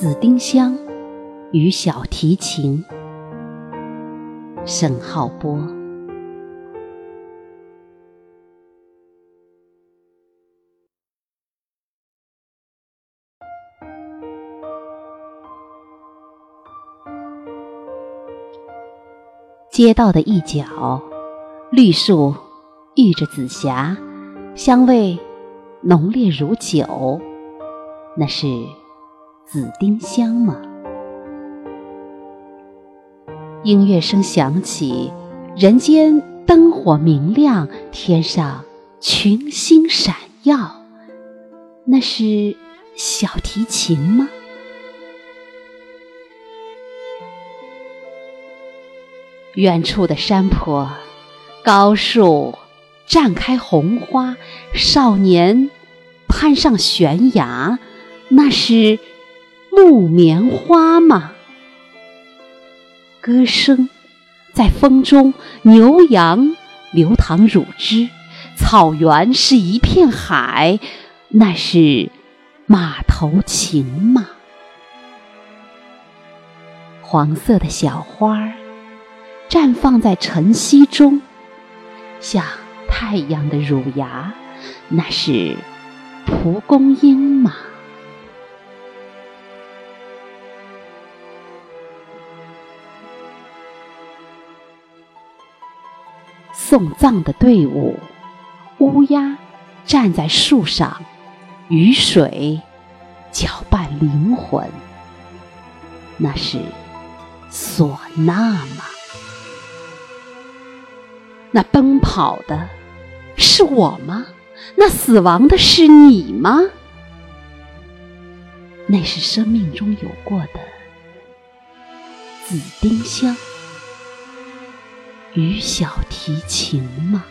紫丁香与小提琴，沈浩波。街道的一角，绿树遇着紫霞，香味浓烈如酒。那是紫丁香吗？音乐声响起，人间灯火明亮，天上群星闪耀。那是小提琴吗？远处的山坡，高树绽开红花，少年攀上悬崖，那是木棉花吗？歌声在风中，牛羊流淌乳汁，草原是一片海，那是马头琴吗？黄色的小花。绽放在晨曦中，像太阳的乳牙，那是蒲公英吗？送葬的队伍，乌鸦站在树上，雨水搅拌灵魂，那是唢呐吗？那奔跑的是我吗？那死亡的是你吗？那是生命中有过的紫丁香与小提琴吗？